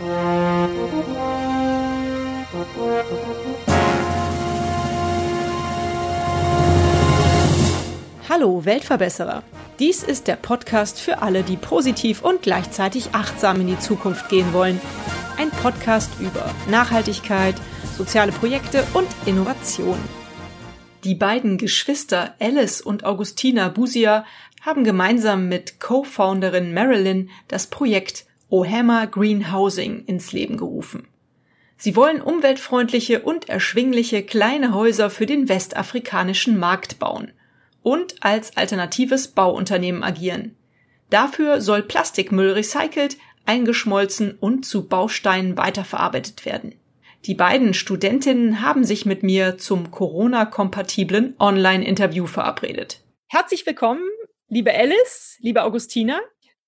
Hallo Weltverbesserer. Dies ist der Podcast für alle, die positiv und gleichzeitig achtsam in die Zukunft gehen wollen. Ein Podcast über Nachhaltigkeit, soziale Projekte und Innovation. Die beiden Geschwister Alice und Augustina Busia haben gemeinsam mit Co-Founderin Marilyn das Projekt Ohama Green Housing ins Leben gerufen. Sie wollen umweltfreundliche und erschwingliche kleine Häuser für den westafrikanischen Markt bauen und als alternatives Bauunternehmen agieren. Dafür soll Plastikmüll recycelt, eingeschmolzen und zu Bausteinen weiterverarbeitet werden. Die beiden Studentinnen haben sich mit mir zum Corona-kompatiblen Online-Interview verabredet. Herzlich willkommen, liebe Alice, liebe Augustina.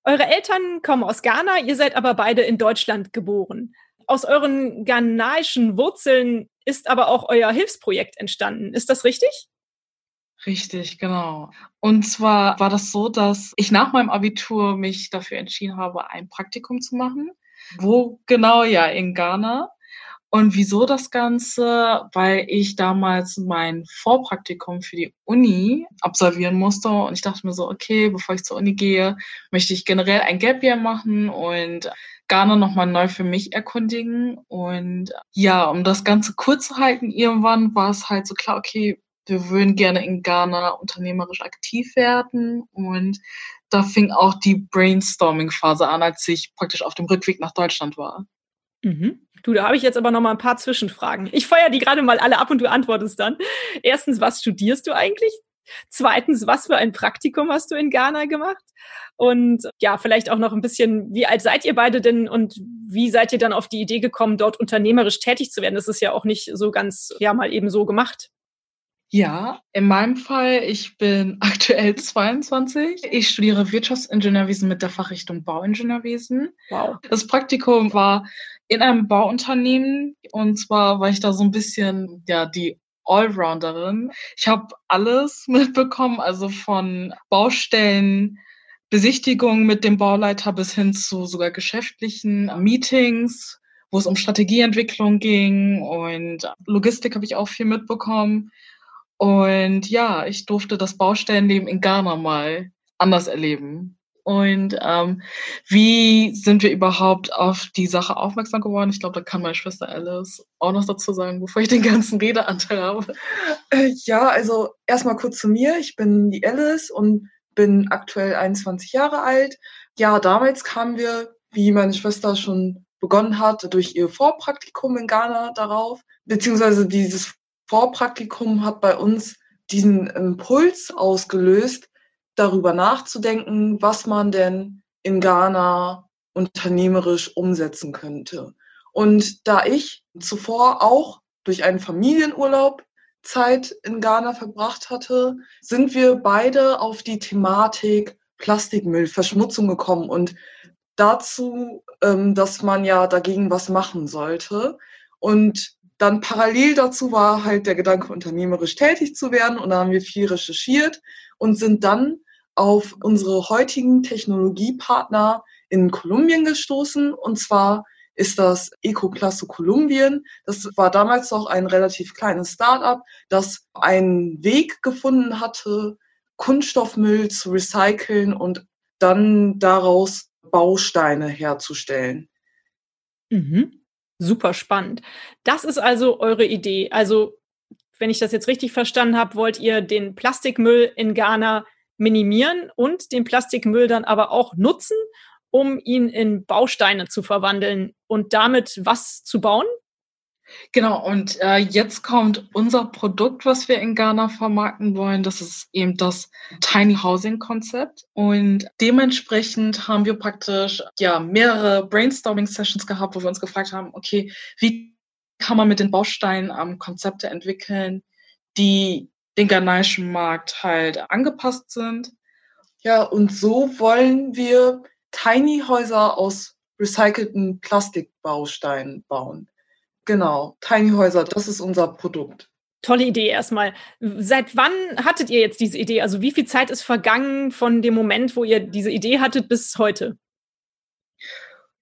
Eure Eltern kommen aus Ghana, ihr seid aber beide in Deutschland geboren. Aus euren ghanaischen Wurzeln ist aber auch euer Hilfsprojekt entstanden. Ist das richtig? Richtig, genau. Und zwar war das so, dass ich nach meinem Abitur mich dafür entschieden habe, ein Praktikum zu machen. Wo genau? Ja, in Ghana. Und wieso das Ganze? Weil ich damals mein Vorpraktikum für die Uni absolvieren musste und ich dachte mir so, okay, bevor ich zur Uni gehe, möchte ich generell ein Gap Year machen und Ghana nochmal neu für mich erkundigen. Und ja, um das Ganze kurz zu halten, irgendwann war es halt so klar, okay, wir würden gerne in Ghana unternehmerisch aktiv werden und da fing auch die Brainstorming-Phase an, als ich praktisch auf dem Rückweg nach Deutschland war. Mhm. Du, da habe ich jetzt aber noch mal ein paar Zwischenfragen. Ich feuer die gerade mal alle ab und du antwortest dann. Erstens, was studierst du eigentlich? Zweitens, was für ein Praktikum hast du in Ghana gemacht? Und ja, vielleicht auch noch ein bisschen, wie alt seid ihr beide denn und wie seid ihr dann auf die Idee gekommen, dort unternehmerisch tätig zu werden? Das ist ja auch nicht so ganz, ja, mal eben so gemacht. Ja, in meinem Fall, ich bin aktuell 22. Ich studiere Wirtschaftsingenieurwesen mit der Fachrichtung Bauingenieurwesen. Wow. Das Praktikum war in einem Bauunternehmen und zwar war ich da so ein bisschen ja die Allrounderin. Ich habe alles mitbekommen, also von Baustellen, Besichtigungen mit dem Bauleiter bis hin zu sogar geschäftlichen Meetings, wo es um Strategieentwicklung ging und Logistik habe ich auch viel mitbekommen. Und ja, ich durfte das Baustellenleben in Ghana mal anders erleben. Und ähm, wie sind wir überhaupt auf die Sache aufmerksam geworden? Ich glaube, da kann meine Schwester Alice auch noch dazu sagen, bevor ich den ganzen Redeanteil habe. Äh, ja, also erstmal kurz zu mir. Ich bin die Alice und bin aktuell 21 Jahre alt. Ja, damals kamen wir, wie meine Schwester schon begonnen hat, durch ihr Vorpraktikum in Ghana darauf, beziehungsweise dieses Vorpraktikum hat bei uns diesen Impuls ausgelöst, darüber nachzudenken, was man denn in Ghana unternehmerisch umsetzen könnte. Und da ich zuvor auch durch einen Familienurlaub Zeit in Ghana verbracht hatte, sind wir beide auf die Thematik Plastikmüll, Verschmutzung gekommen und dazu, ähm, dass man ja dagegen was machen sollte. Und dann parallel dazu war halt der Gedanke, unternehmerisch tätig zu werden. Und da haben wir viel recherchiert und sind dann auf unsere heutigen Technologiepartner in Kolumbien gestoßen. Und zwar ist das Ecoplasto Kolumbien. Das war damals noch ein relativ kleines Startup, das einen Weg gefunden hatte, Kunststoffmüll zu recyceln und dann daraus Bausteine herzustellen. Mhm. Super spannend. Das ist also eure Idee. Also, wenn ich das jetzt richtig verstanden habe, wollt ihr den Plastikmüll in Ghana minimieren und den Plastikmüll dann aber auch nutzen, um ihn in Bausteine zu verwandeln und damit was zu bauen? Genau, und äh, jetzt kommt unser Produkt, was wir in Ghana vermarkten wollen. Das ist eben das Tiny Housing Konzept. Und dementsprechend haben wir praktisch ja mehrere Brainstorming Sessions gehabt, wo wir uns gefragt haben, okay, wie kann man mit den Bausteinen ähm, Konzepte entwickeln, die den ghanaischen Markt halt angepasst sind. Ja, und so wollen wir Tiny Häuser aus recycelten Plastikbausteinen bauen. Genau, Tiny Häuser, das ist unser Produkt. Tolle Idee erstmal. Seit wann hattet ihr jetzt diese Idee? Also wie viel Zeit ist vergangen von dem Moment, wo ihr diese Idee hattet, bis heute?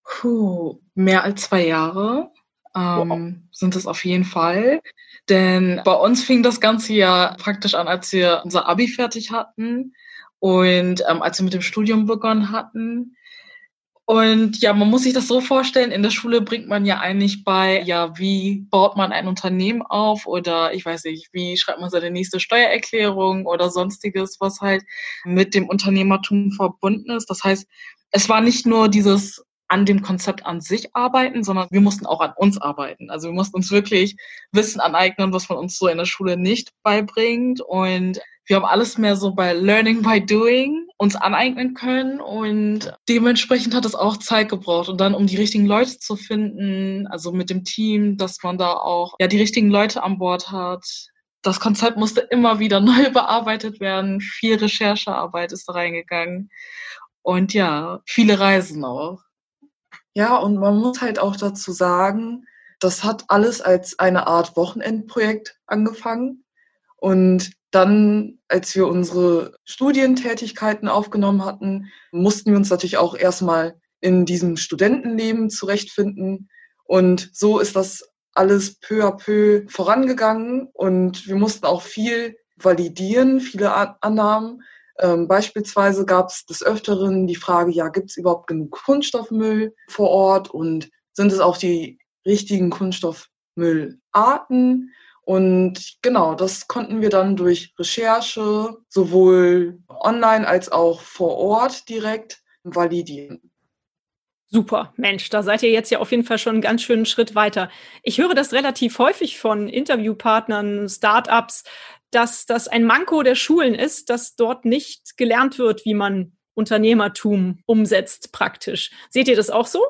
Puh, mehr als zwei Jahre ähm, wow. sind es auf jeden Fall. Denn bei uns fing das Ganze ja praktisch an, als wir unser Abi fertig hatten und ähm, als wir mit dem Studium begonnen hatten. Und ja, man muss sich das so vorstellen, in der Schule bringt man ja eigentlich bei, ja, wie baut man ein Unternehmen auf oder ich weiß nicht, wie schreibt man seine nächste Steuererklärung oder sonstiges, was halt mit dem Unternehmertum verbunden ist. Das heißt, es war nicht nur dieses an dem Konzept an sich arbeiten, sondern wir mussten auch an uns arbeiten. Also wir mussten uns wirklich Wissen aneignen, was man uns so in der Schule nicht beibringt. Und wir haben alles mehr so bei Learning by Doing uns aneignen können. Und dementsprechend hat es auch Zeit gebraucht. Und dann, um die richtigen Leute zu finden, also mit dem Team, dass man da auch ja die richtigen Leute an Bord hat. Das Konzept musste immer wieder neu bearbeitet werden. Viel Recherchearbeit ist da reingegangen. Und ja, viele Reisen auch. Ja, und man muss halt auch dazu sagen, das hat alles als eine Art Wochenendprojekt angefangen. Und dann, als wir unsere Studientätigkeiten aufgenommen hatten, mussten wir uns natürlich auch erstmal in diesem Studentenleben zurechtfinden. Und so ist das alles peu à peu vorangegangen und wir mussten auch viel validieren, viele Annahmen. Ähm, beispielsweise gab es des Öfteren die Frage, ja, gibt es überhaupt genug Kunststoffmüll vor Ort und sind es auch die richtigen Kunststoffmüllarten? Und genau, das konnten wir dann durch Recherche sowohl online als auch vor Ort direkt validieren. Super, Mensch, da seid ihr jetzt ja auf jeden Fall schon einen ganz schönen Schritt weiter. Ich höre das relativ häufig von Interviewpartnern, Startups, dass das ein Manko der Schulen ist, dass dort nicht gelernt wird, wie man Unternehmertum umsetzt praktisch. Seht ihr das auch so?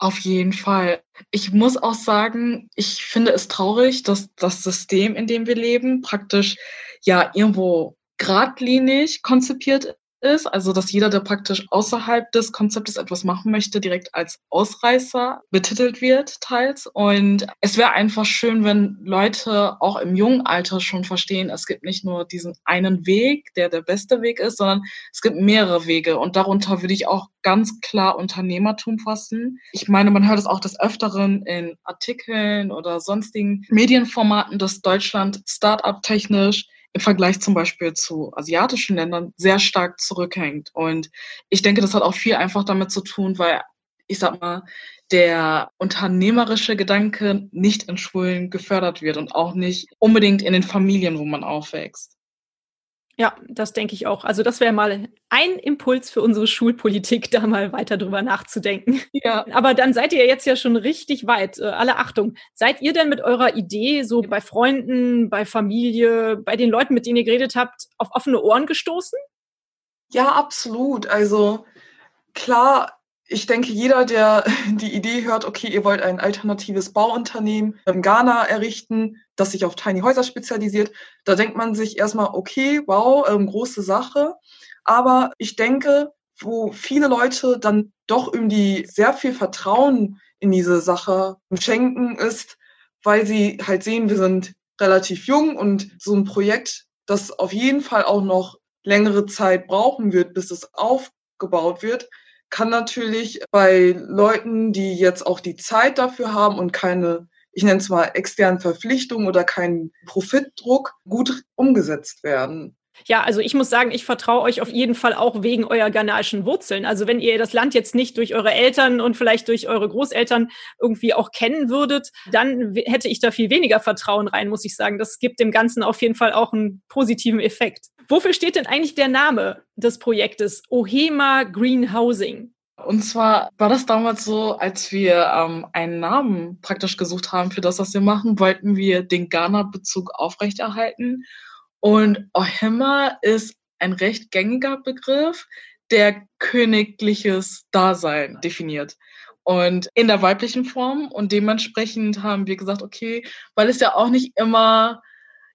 Auf jeden Fall. Ich muss auch sagen, ich finde es traurig, dass das System, in dem wir leben, praktisch ja irgendwo geradlinig konzipiert ist, also dass jeder, der praktisch außerhalb des Konzeptes etwas machen möchte, direkt als Ausreißer betitelt wird, teils. Und es wäre einfach schön, wenn Leute auch im jungen Alter schon verstehen, es gibt nicht nur diesen einen Weg, der der beste Weg ist, sondern es gibt mehrere Wege. Und darunter würde ich auch ganz klar Unternehmertum fassen. Ich meine, man hört es auch des Öfteren in Artikeln oder sonstigen Medienformaten, dass Deutschland Startup-technisch im Vergleich zum Beispiel zu asiatischen Ländern sehr stark zurückhängt. Und ich denke, das hat auch viel einfach damit zu tun, weil ich sag mal, der unternehmerische Gedanke nicht in Schulen gefördert wird und auch nicht unbedingt in den Familien, wo man aufwächst. Ja, das denke ich auch. Also das wäre mal ein Impuls für unsere Schulpolitik, da mal weiter drüber nachzudenken. Ja. Aber dann seid ihr jetzt ja schon richtig weit. Äh, alle Achtung. Seid ihr denn mit eurer Idee so bei Freunden, bei Familie, bei den Leuten, mit denen ihr geredet habt, auf offene Ohren gestoßen? Ja, absolut. Also klar ich denke, jeder, der die Idee hört, okay, ihr wollt ein alternatives Bauunternehmen in Ghana errichten, das sich auf Tiny Häuser spezialisiert, da denkt man sich erstmal, okay, wow, ähm, große Sache. Aber ich denke, wo viele Leute dann doch irgendwie sehr viel Vertrauen in diese Sache schenken, ist, weil sie halt sehen, wir sind relativ jung und so ein Projekt, das auf jeden Fall auch noch längere Zeit brauchen wird, bis es aufgebaut wird, kann natürlich bei Leuten, die jetzt auch die Zeit dafür haben und keine, ich nenne es mal, externen Verpflichtungen oder keinen Profitdruck gut umgesetzt werden. Ja, also ich muss sagen, ich vertraue euch auf jeden Fall auch wegen eurer ghanaischen Wurzeln. Also wenn ihr das Land jetzt nicht durch eure Eltern und vielleicht durch eure Großeltern irgendwie auch kennen würdet, dann hätte ich da viel weniger Vertrauen rein, muss ich sagen. Das gibt dem Ganzen auf jeden Fall auch einen positiven Effekt. Wofür steht denn eigentlich der Name des Projektes Ohema Green Housing? Und zwar war das damals so, als wir ähm, einen Namen praktisch gesucht haben für das, was wir machen, wollten wir den Ghana-Bezug aufrechterhalten. Und Ohema ist ein recht gängiger Begriff, der königliches Dasein definiert. Und in der weiblichen Form. Und dementsprechend haben wir gesagt, okay, weil es ja auch nicht immer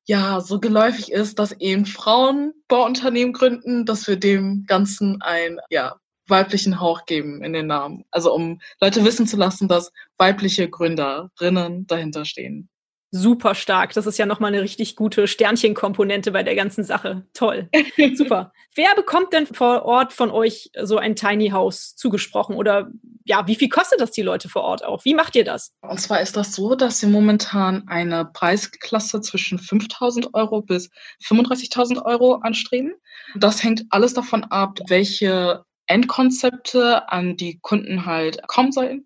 ja so geläufig ist, dass eben Frauen Bauunternehmen gründen, dass wir dem Ganzen ein ja weiblichen Hauch geben in den Namen. Also um Leute wissen zu lassen, dass weibliche Gründerinnen dahinter stehen. super stark. Das ist ja nochmal eine richtig gute Sternchenkomponente bei der ganzen Sache. Toll. Super. Wer bekommt denn vor Ort von euch so ein Tiny House zugesprochen? Oder ja, wie viel kostet das die Leute vor Ort auch? Wie macht ihr das? Und zwar ist das so, dass wir momentan eine Preisklasse zwischen 5.000 Euro bis 35.000 Euro anstreben. Das hängt alles davon ab, welche Endkonzepte an die Kunden halt kommen sollen.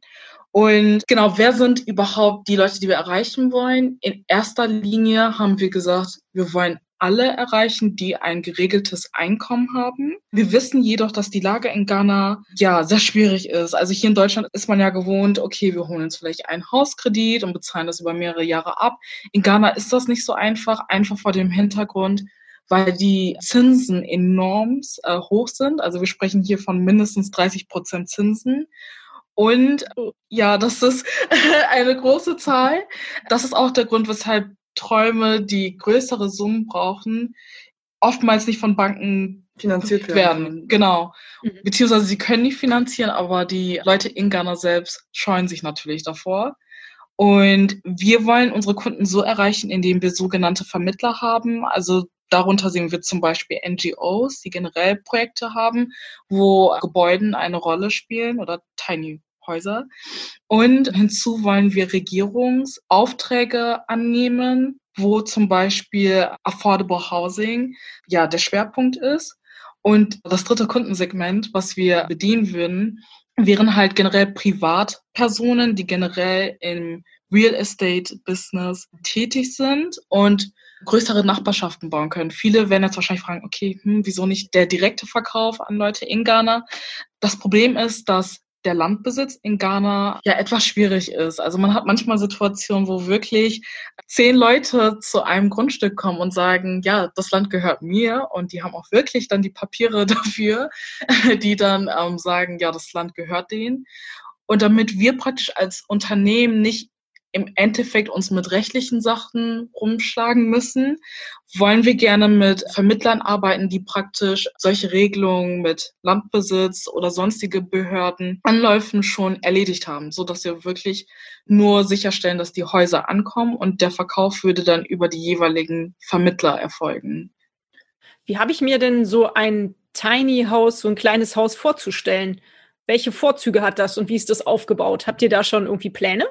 Und genau, wer sind überhaupt die Leute, die wir erreichen wollen? In erster Linie haben wir gesagt, wir wollen alle erreichen, die ein geregeltes Einkommen haben. Wir wissen jedoch, dass die Lage in Ghana ja sehr schwierig ist. Also hier in Deutschland ist man ja gewohnt, okay, wir holen uns vielleicht einen Hauskredit und bezahlen das über mehrere Jahre ab. In Ghana ist das nicht so einfach, einfach vor dem Hintergrund, weil die Zinsen enorm äh, hoch sind. Also wir sprechen hier von mindestens 30 Prozent Zinsen. Und ja, das ist eine große Zahl. Das ist auch der Grund, weshalb Träume, die größere Summen brauchen, oftmals nicht von Banken finanziert werden. werden. Genau. Mhm. Beziehungsweise sie können nicht finanzieren, aber die Leute in Ghana selbst scheuen sich natürlich davor. Und wir wollen unsere Kunden so erreichen, indem wir sogenannte Vermittler haben. Also darunter sehen wir zum Beispiel NGOs, die generell Projekte haben, wo Gebäuden eine Rolle spielen oder Tiny Häuser. Und hinzu wollen wir Regierungsaufträge annehmen, wo zum Beispiel Affordable Housing ja der Schwerpunkt ist. Und das dritte Kundensegment, was wir bedienen würden, wären halt generell Privatpersonen, die generell im Real Estate Business tätig sind und größere Nachbarschaften bauen können. Viele werden jetzt wahrscheinlich fragen, okay, hm, wieso nicht der direkte Verkauf an Leute in Ghana? Das Problem ist, dass der Landbesitz in Ghana ja etwas schwierig ist. Also man hat manchmal Situationen, wo wirklich zehn Leute zu einem Grundstück kommen und sagen, ja, das Land gehört mir und die haben auch wirklich dann die Papiere dafür, die dann ähm, sagen, ja, das Land gehört denen. Und damit wir praktisch als Unternehmen nicht im Endeffekt uns mit rechtlichen Sachen rumschlagen müssen, wollen wir gerne mit Vermittlern arbeiten, die praktisch solche Regelungen mit Landbesitz oder sonstige Behörden Anläufen schon erledigt haben, so dass wir wirklich nur sicherstellen, dass die Häuser ankommen und der Verkauf würde dann über die jeweiligen Vermittler erfolgen. Wie habe ich mir denn so ein Tiny House, so ein kleines Haus vorzustellen? Welche Vorzüge hat das und wie ist das aufgebaut? Habt ihr da schon irgendwie Pläne?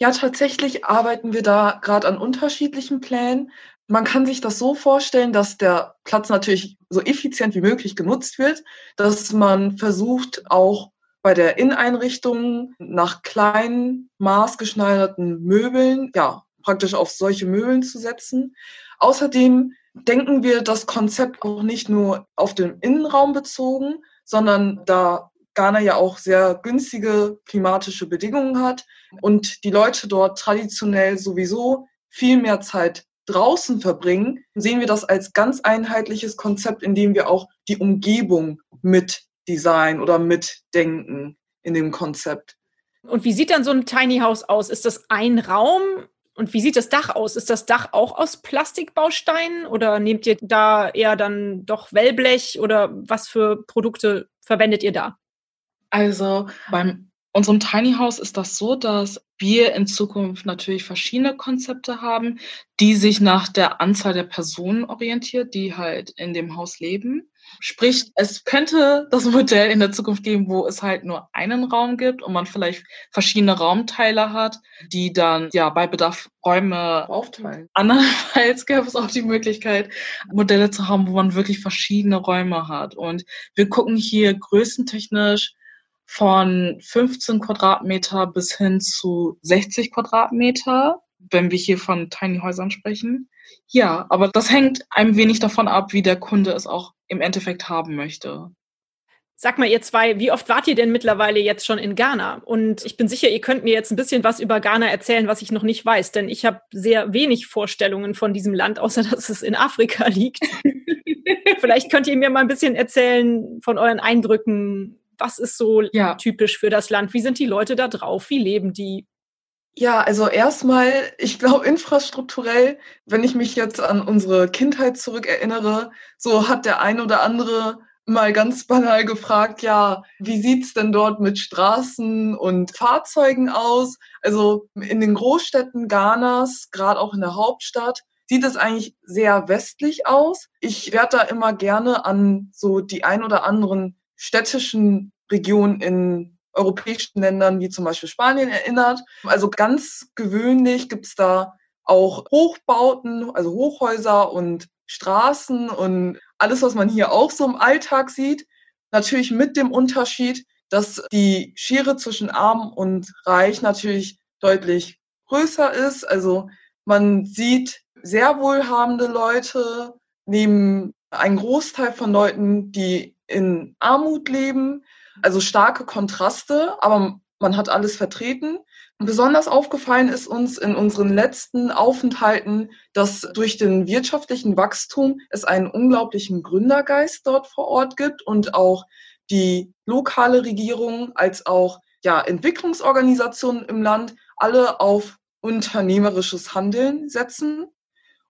Ja, tatsächlich arbeiten wir da gerade an unterschiedlichen Plänen. Man kann sich das so vorstellen, dass der Platz natürlich so effizient wie möglich genutzt wird, dass man versucht, auch bei der Inneneinrichtung nach kleinen, maßgeschneiderten Möbeln, ja, praktisch auf solche Möbeln zu setzen. Außerdem denken wir das Konzept auch nicht nur auf den Innenraum bezogen, sondern da Ghana ja auch sehr günstige klimatische Bedingungen hat und die Leute dort traditionell sowieso viel mehr Zeit draußen verbringen, sehen wir das als ganz einheitliches Konzept, in dem wir auch die Umgebung mit design oder mitdenken in dem Konzept. Und wie sieht dann so ein Tiny House aus? Ist das ein Raum? Und wie sieht das Dach aus? Ist das Dach auch aus Plastikbausteinen oder nehmt ihr da eher dann doch Wellblech oder was für Produkte verwendet ihr da? Also beim unserem Tiny House ist das so, dass wir in Zukunft natürlich verschiedene Konzepte haben, die sich nach der Anzahl der Personen orientiert, die halt in dem Haus leben. Sprich, es könnte das Modell in der Zukunft geben, wo es halt nur einen Raum gibt und man vielleicht verschiedene Raumteile hat, die dann ja bei Bedarf Räume aufteilen. Andernfalls gäbe es auch die Möglichkeit, Modelle zu haben, wo man wirklich verschiedene Räume hat. Und wir gucken hier größentechnisch von 15 Quadratmeter bis hin zu 60 Quadratmeter, wenn wir hier von Tiny Häusern sprechen. Ja, aber das hängt ein wenig davon ab, wie der Kunde es auch im Endeffekt haben möchte. Sag mal, ihr zwei, wie oft wart ihr denn mittlerweile jetzt schon in Ghana? Und ich bin sicher, ihr könnt mir jetzt ein bisschen was über Ghana erzählen, was ich noch nicht weiß, denn ich habe sehr wenig Vorstellungen von diesem Land, außer dass es in Afrika liegt. Vielleicht könnt ihr mir mal ein bisschen erzählen von euren Eindrücken, was ist so ja. typisch für das Land? Wie sind die Leute da drauf? Wie leben die? Ja, also erstmal, ich glaube, infrastrukturell, wenn ich mich jetzt an unsere Kindheit zurückerinnere, so hat der ein oder andere mal ganz banal gefragt, ja, wie sieht's denn dort mit Straßen und Fahrzeugen aus? Also in den Großstädten Ghanas, gerade auch in der Hauptstadt, sieht es eigentlich sehr westlich aus. Ich werde da immer gerne an so die ein oder anderen städtischen Regionen in europäischen Ländern wie zum Beispiel Spanien erinnert. Also ganz gewöhnlich gibt's da auch Hochbauten, also Hochhäuser und Straßen und alles, was man hier auch so im Alltag sieht. Natürlich mit dem Unterschied, dass die Schere zwischen arm und reich natürlich deutlich größer ist. Also man sieht sehr wohlhabende Leute neben einen Großteil von Leuten, die in Armut leben. Also starke Kontraste, aber man hat alles vertreten. Besonders aufgefallen ist uns in unseren letzten Aufenthalten, dass durch den wirtschaftlichen Wachstum es einen unglaublichen Gründergeist dort vor Ort gibt und auch die lokale Regierung als auch ja, Entwicklungsorganisationen im Land alle auf unternehmerisches Handeln setzen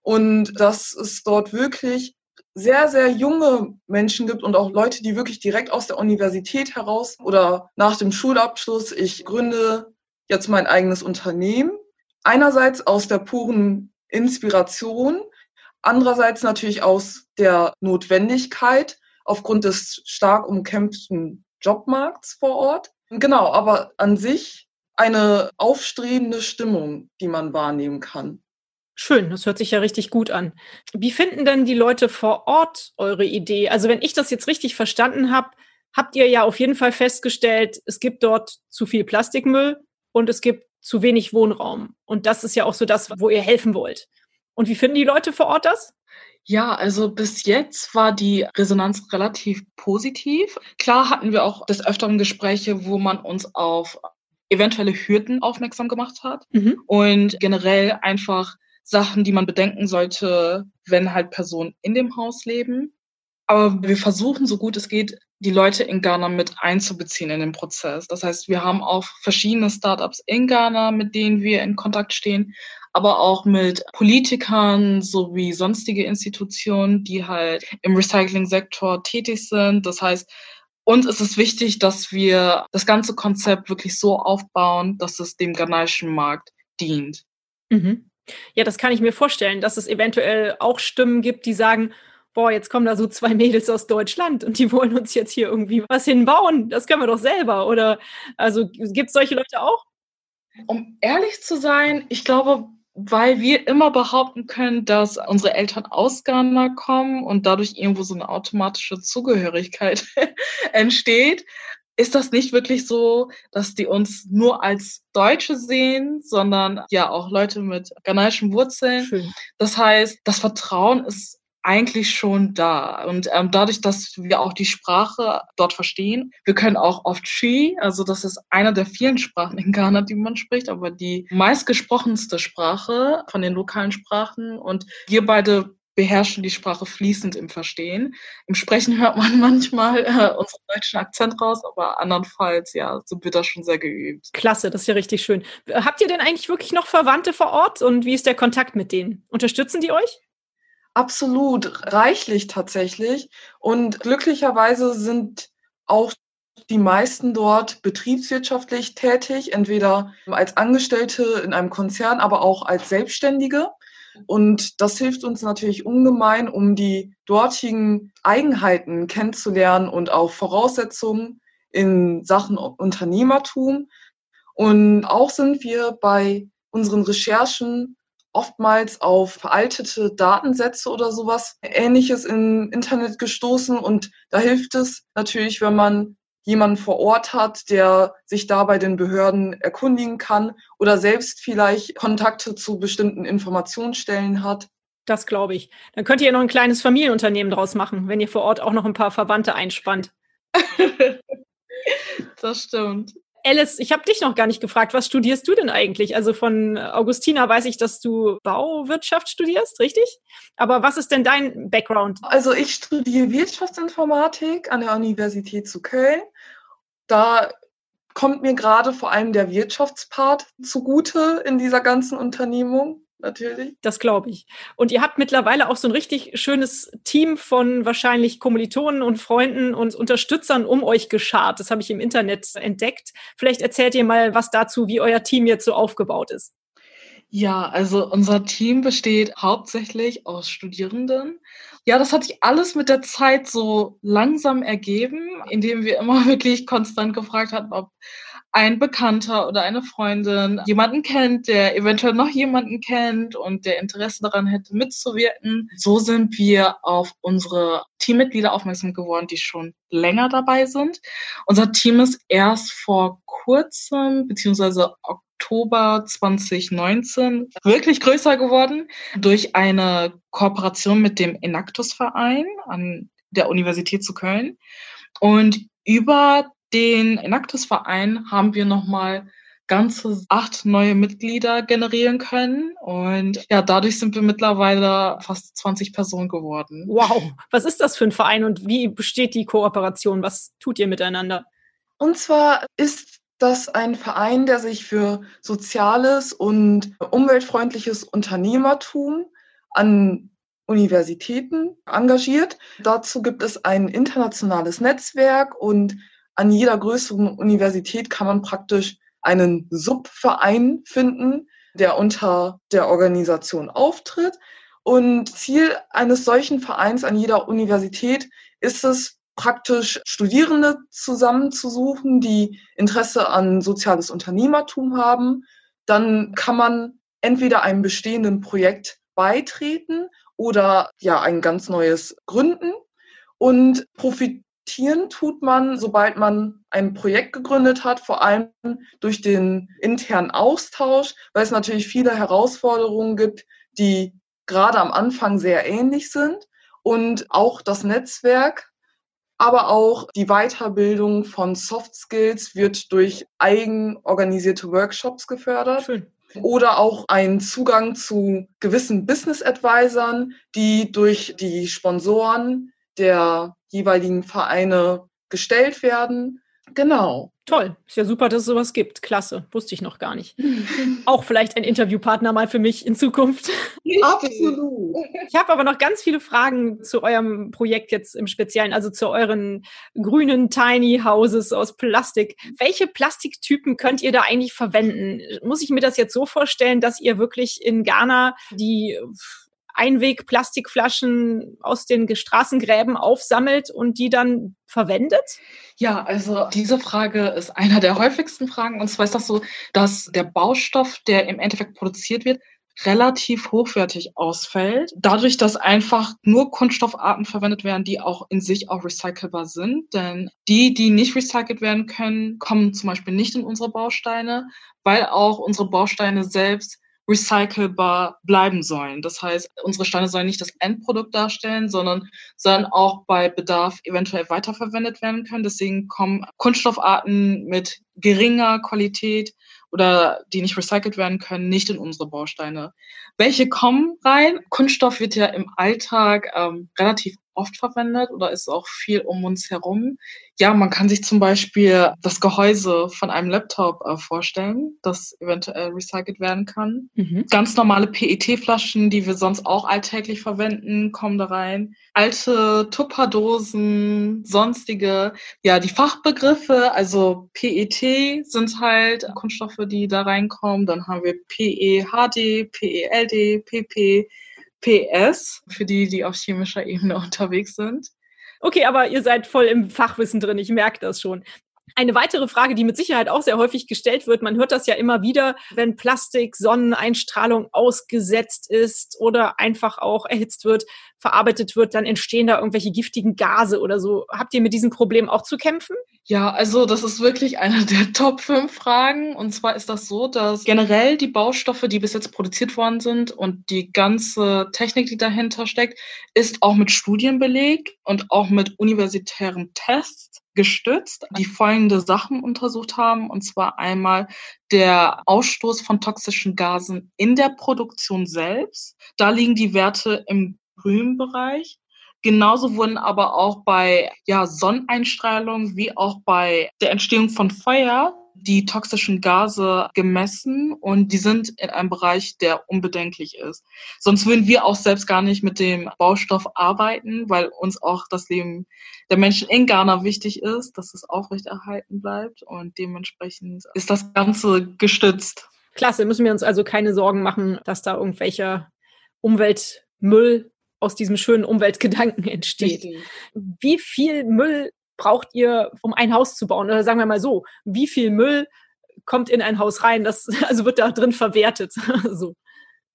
und dass es dort wirklich sehr, sehr junge Menschen gibt und auch Leute, die wirklich direkt aus der Universität heraus oder nach dem Schulabschluss, ich gründe jetzt mein eigenes Unternehmen. Einerseits aus der puren Inspiration, andererseits natürlich aus der Notwendigkeit aufgrund des stark umkämpften Jobmarkts vor Ort. Genau, aber an sich eine aufstrebende Stimmung, die man wahrnehmen kann. Schön, das hört sich ja richtig gut an. Wie finden denn die Leute vor Ort eure Idee? Also wenn ich das jetzt richtig verstanden habe, habt ihr ja auf jeden Fall festgestellt, es gibt dort zu viel Plastikmüll und es gibt zu wenig Wohnraum. Und das ist ja auch so das, wo ihr helfen wollt. Und wie finden die Leute vor Ort das? Ja, also bis jetzt war die Resonanz relativ positiv. Klar hatten wir auch des Öfteren Gespräche, wo man uns auf eventuelle Hürden aufmerksam gemacht hat mhm. und generell einfach Sachen, die man bedenken sollte, wenn halt Personen in dem Haus leben. Aber wir versuchen, so gut es geht, die Leute in Ghana mit einzubeziehen in den Prozess. Das heißt, wir haben auch verschiedene Startups in Ghana, mit denen wir in Kontakt stehen, aber auch mit Politikern sowie sonstige Institutionen, die halt im Recycling-Sektor tätig sind. Das heißt, uns ist es wichtig, dass wir das ganze Konzept wirklich so aufbauen, dass es dem ghanaischen Markt dient. Mhm. Ja, das kann ich mir vorstellen, dass es eventuell auch Stimmen gibt, die sagen, boah, jetzt kommen da so zwei Mädels aus Deutschland und die wollen uns jetzt hier irgendwie was hinbauen. Das können wir doch selber. Oder also gibt es solche Leute auch? Um ehrlich zu sein, ich glaube, weil wir immer behaupten können, dass unsere Eltern aus Ghana kommen und dadurch irgendwo so eine automatische Zugehörigkeit entsteht, ist das nicht wirklich so, dass die uns nur als Deutsche sehen, sondern ja auch Leute mit ghanaischen Wurzeln. Schön. Das heißt, das Vertrauen ist eigentlich schon da. Und ähm, dadurch, dass wir auch die Sprache dort verstehen, wir können auch oft Chi, also das ist einer der vielen Sprachen in Ghana, die man spricht, aber die meistgesprochenste Sprache von den lokalen Sprachen. Und wir beide beherrschen die Sprache fließend im Verstehen. Im Sprechen hört man manchmal äh, unseren deutschen Akzent raus, aber andernfalls, ja, sind wir da schon sehr geübt. Klasse, das ist ja richtig schön. Habt ihr denn eigentlich wirklich noch Verwandte vor Ort und wie ist der Kontakt mit denen? Unterstützen die euch? Absolut, reichlich tatsächlich. Und glücklicherweise sind auch die meisten dort betriebswirtschaftlich tätig, entweder als Angestellte in einem Konzern, aber auch als Selbstständige. Und das hilft uns natürlich ungemein, um die dortigen Eigenheiten kennenzulernen und auch Voraussetzungen in Sachen Unternehmertum. Und auch sind wir bei unseren Recherchen oftmals auf veraltete Datensätze oder sowas ähnliches im Internet gestoßen. Und da hilft es natürlich, wenn man jemanden vor Ort hat, der sich da bei den Behörden erkundigen kann oder selbst vielleicht Kontakte zu bestimmten Informationsstellen hat. Das glaube ich. Dann könnt ihr noch ein kleines Familienunternehmen draus machen, wenn ihr vor Ort auch noch ein paar Verwandte einspannt. das stimmt. Alice, ich habe dich noch gar nicht gefragt, was studierst du denn eigentlich? Also von Augustina weiß ich, dass du Bauwirtschaft studierst, richtig? Aber was ist denn dein Background? Also ich studiere Wirtschaftsinformatik an der Universität zu Köln. Da kommt mir gerade vor allem der Wirtschaftspart zugute in dieser ganzen Unternehmung. Natürlich. Das glaube ich. Und ihr habt mittlerweile auch so ein richtig schönes Team von wahrscheinlich Kommilitonen und Freunden und Unterstützern um euch geschart. Das habe ich im Internet entdeckt. Vielleicht erzählt ihr mal was dazu, wie euer Team jetzt so aufgebaut ist. Ja, also unser Team besteht hauptsächlich aus Studierenden. Ja, das hat sich alles mit der Zeit so langsam ergeben, indem wir immer wirklich konstant gefragt hatten, ob ein Bekannter oder eine Freundin jemanden kennt, der eventuell noch jemanden kennt und der Interesse daran hätte, mitzuwirken. So sind wir auf unsere Teammitglieder aufmerksam geworden, die schon länger dabei sind. Unser Team ist erst vor kurzem, beziehungsweise Oktober 2019 wirklich größer geworden durch eine Kooperation mit dem Enactus-Verein an der Universität zu Köln. Und über den Enactus-Verein haben wir nochmal ganze acht neue Mitglieder generieren können. Und ja, dadurch sind wir mittlerweile fast 20 Personen geworden. Wow, was ist das für ein Verein und wie besteht die Kooperation? Was tut ihr miteinander? Und zwar ist das ein Verein, der sich für soziales und umweltfreundliches Unternehmertum an Universitäten engagiert. Dazu gibt es ein internationales Netzwerk und an jeder größeren Universität kann man praktisch einen Subverein finden, der unter der Organisation auftritt. Und Ziel eines solchen Vereins an jeder Universität ist es, praktisch Studierende zusammenzusuchen, die Interesse an soziales Unternehmertum haben. Dann kann man entweder einem bestehenden Projekt beitreten oder ja ein ganz neues gründen und profitieren Investieren tut man, sobald man ein Projekt gegründet hat, vor allem durch den internen Austausch, weil es natürlich viele Herausforderungen gibt, die gerade am Anfang sehr ähnlich sind. Und auch das Netzwerk, aber auch die Weiterbildung von Soft Skills wird durch eigen organisierte Workshops gefördert. Schön oder auch ein Zugang zu gewissen Business Advisern, die durch die Sponsoren der jeweiligen Vereine gestellt werden. Genau. Toll. Ist ja super, dass es sowas gibt. Klasse. Wusste ich noch gar nicht. Auch vielleicht ein Interviewpartner mal für mich in Zukunft. Absolut. Ich habe aber noch ganz viele Fragen zu eurem Projekt jetzt im Speziellen, also zu euren grünen Tiny Houses aus Plastik. Welche Plastiktypen könnt ihr da eigentlich verwenden? Muss ich mir das jetzt so vorstellen, dass ihr wirklich in Ghana die Einweg-Plastikflaschen aus den Straßengräben aufsammelt und die dann verwendet? Ja, also diese Frage ist einer der häufigsten Fragen. Und zwar ist das so, dass der Baustoff, der im Endeffekt produziert wird, relativ hochwertig ausfällt. Dadurch, dass einfach nur Kunststoffarten verwendet werden, die auch in sich auch recycelbar sind. Denn die, die nicht recycelt werden können, kommen zum Beispiel nicht in unsere Bausteine, weil auch unsere Bausteine selbst recycelbar bleiben sollen. Das heißt, unsere Steine sollen nicht das Endprodukt darstellen, sondern sollen auch bei Bedarf eventuell weiterverwendet werden können. Deswegen kommen Kunststoffarten mit geringer Qualität oder die nicht recycelt werden können, nicht in unsere Bausteine. Welche kommen rein? Kunststoff wird ja im Alltag ähm, relativ oft verwendet oder ist auch viel um uns herum. Ja, man kann sich zum Beispiel das Gehäuse von einem Laptop äh, vorstellen, das eventuell recycelt werden kann. Mhm. Ganz normale PET-Flaschen, die wir sonst auch alltäglich verwenden, kommen da rein. Alte Tupperdosen, sonstige, ja, die Fachbegriffe, also PET sind halt Kunststoffe, die da reinkommen. Dann haben wir PEHD, PELD, PP, PS, für die, die auf chemischer Ebene unterwegs sind. Okay, aber ihr seid voll im Fachwissen drin, ich merke das schon. Eine weitere Frage, die mit Sicherheit auch sehr häufig gestellt wird, man hört das ja immer wieder, wenn Plastik Sonneneinstrahlung ausgesetzt ist oder einfach auch erhitzt wird, verarbeitet wird, dann entstehen da irgendwelche giftigen Gase oder so. Habt ihr mit diesem Problem auch zu kämpfen? Ja, also das ist wirklich eine der Top 5 Fragen. Und zwar ist das so, dass generell die Baustoffe, die bis jetzt produziert worden sind und die ganze Technik, die dahinter steckt, ist auch mit Studien belegt und auch mit universitären Tests gestützt, die folgende Sachen untersucht haben, und zwar einmal der Ausstoß von toxischen Gasen in der Produktion selbst. Da liegen die Werte im grünen Bereich. Genauso wurden aber auch bei ja, Sonneneinstrahlung wie auch bei der Entstehung von Feuer die toxischen Gase gemessen und die sind in einem Bereich, der unbedenklich ist. Sonst würden wir auch selbst gar nicht mit dem Baustoff arbeiten, weil uns auch das Leben der Menschen in Ghana wichtig ist, dass es aufrechterhalten bleibt und dementsprechend ist das Ganze gestützt. Klasse, müssen wir uns also keine Sorgen machen, dass da irgendwelcher Umweltmüll aus diesem schönen Umweltgedanken entsteht. Richtig. Wie viel Müll braucht ihr, um ein Haus zu bauen? Oder sagen wir mal so, wie viel Müll kommt in ein Haus rein? Das also wird da drin verwertet. so.